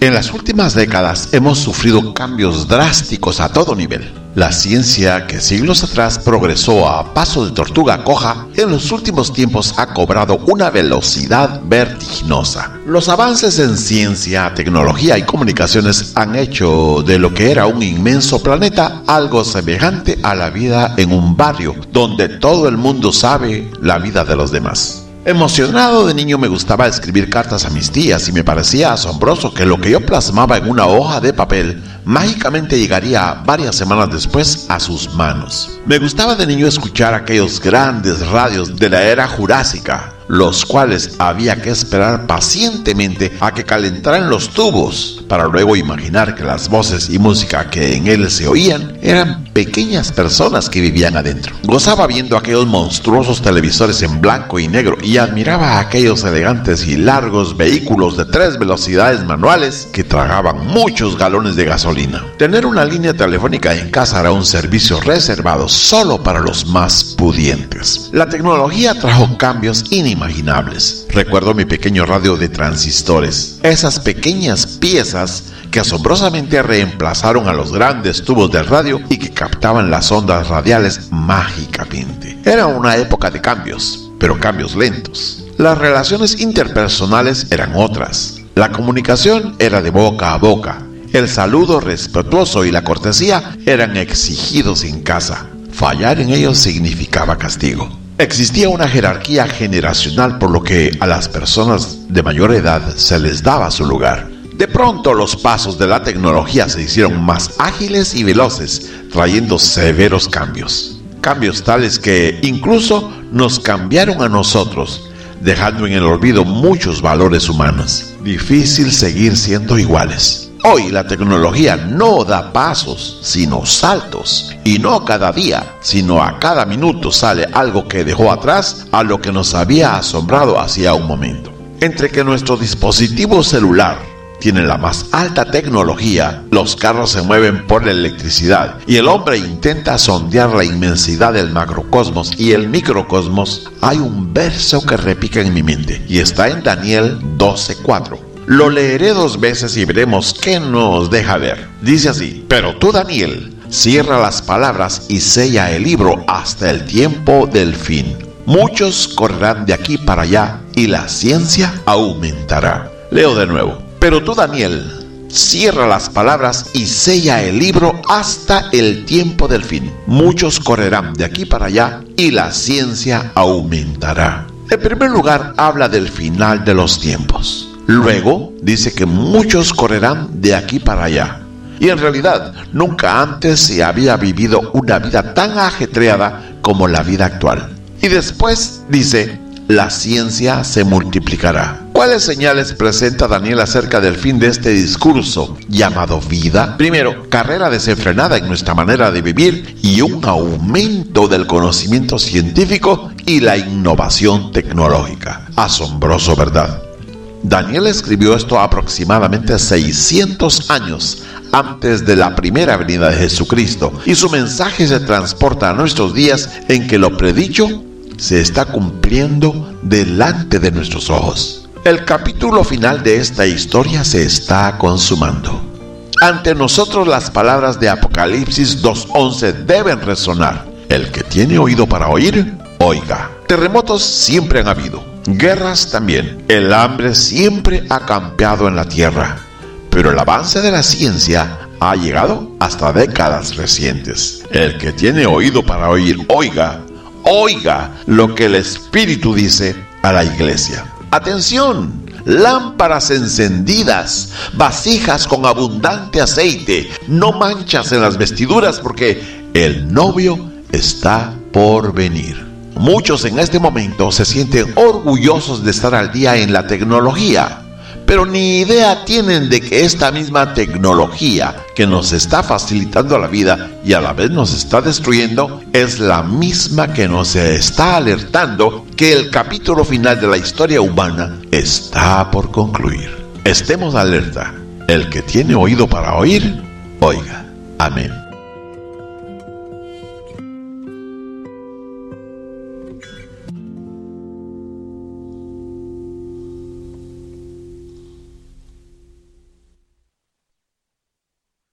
En las últimas décadas hemos sufrido cambios drásticos a todo nivel. La ciencia, que siglos atrás progresó a paso de tortuga coja, en los últimos tiempos ha cobrado una velocidad vertiginosa. Los avances en ciencia, tecnología y comunicaciones han hecho de lo que era un inmenso planeta algo semejante a la vida en un barrio, donde todo el mundo sabe la vida de los demás. Emocionado de niño me gustaba escribir cartas a mis tías y me parecía asombroso que lo que yo plasmaba en una hoja de papel mágicamente llegaría varias semanas después a sus manos. Me gustaba de niño escuchar aquellos grandes radios de la era jurásica, los cuales había que esperar pacientemente a que calentaran los tubos, para luego imaginar que las voces y música que en él se oían eran pequeñas personas que vivían adentro. Gozaba viendo aquellos monstruosos televisores en blanco y negro y admiraba aquellos elegantes y largos vehículos de tres velocidades manuales que tragaban muchos galones de gasolina. Tener una línea telefónica en casa era un servicio reservado solo para los más pudientes. La tecnología trajo cambios inimaginables imaginables. Recuerdo mi pequeño radio de transistores, esas pequeñas piezas que asombrosamente reemplazaron a los grandes tubos del radio y que captaban las ondas radiales mágicamente. Era una época de cambios, pero cambios lentos. Las relaciones interpersonales eran otras. La comunicación era de boca a boca. El saludo respetuoso y la cortesía eran exigidos en casa. Fallar en ellos significaba castigo. Existía una jerarquía generacional por lo que a las personas de mayor edad se les daba su lugar. De pronto los pasos de la tecnología se hicieron más ágiles y veloces, trayendo severos cambios. Cambios tales que incluso nos cambiaron a nosotros, dejando en el olvido muchos valores humanos. Difícil seguir siendo iguales. Hoy la tecnología no da pasos, sino saltos. Y no cada día, sino a cada minuto sale algo que dejó atrás a lo que nos había asombrado hacía un momento. Entre que nuestro dispositivo celular tiene la más alta tecnología, los carros se mueven por la electricidad y el hombre intenta sondear la inmensidad del macrocosmos y el microcosmos, hay un verso que repica en mi mente y está en Daniel 12.4 lo leeré dos veces y veremos qué nos deja ver. Dice así, pero tú Daniel, cierra las palabras y sella el libro hasta el tiempo del fin. Muchos correrán de aquí para allá y la ciencia aumentará. Leo de nuevo, pero tú Daniel, cierra las palabras y sella el libro hasta el tiempo del fin. Muchos correrán de aquí para allá y la ciencia aumentará. En primer lugar, habla del final de los tiempos. Luego dice que muchos correrán de aquí para allá. Y en realidad nunca antes se había vivido una vida tan ajetreada como la vida actual. Y después dice, la ciencia se multiplicará. ¿Cuáles señales presenta Daniel acerca del fin de este discurso llamado vida? Primero, carrera desenfrenada en nuestra manera de vivir y un aumento del conocimiento científico y la innovación tecnológica. Asombroso, ¿verdad? Daniel escribió esto aproximadamente 600 años antes de la primera venida de Jesucristo y su mensaje se transporta a nuestros días en que lo predicho se está cumpliendo delante de nuestros ojos. El capítulo final de esta historia se está consumando. Ante nosotros las palabras de Apocalipsis 2.11 deben resonar. El que tiene oído para oír, oiga. Terremotos siempre han habido Guerras también. El hambre siempre ha campeado en la tierra, pero el avance de la ciencia ha llegado hasta décadas recientes. El que tiene oído para oír, oiga, oiga lo que el Espíritu dice a la iglesia. Atención, lámparas encendidas, vasijas con abundante aceite, no manchas en las vestiduras porque el novio está por venir. Muchos en este momento se sienten orgullosos de estar al día en la tecnología, pero ni idea tienen de que esta misma tecnología que nos está facilitando la vida y a la vez nos está destruyendo es la misma que nos está alertando que el capítulo final de la historia humana está por concluir. Estemos alerta. El que tiene oído para oír, oiga. Amén.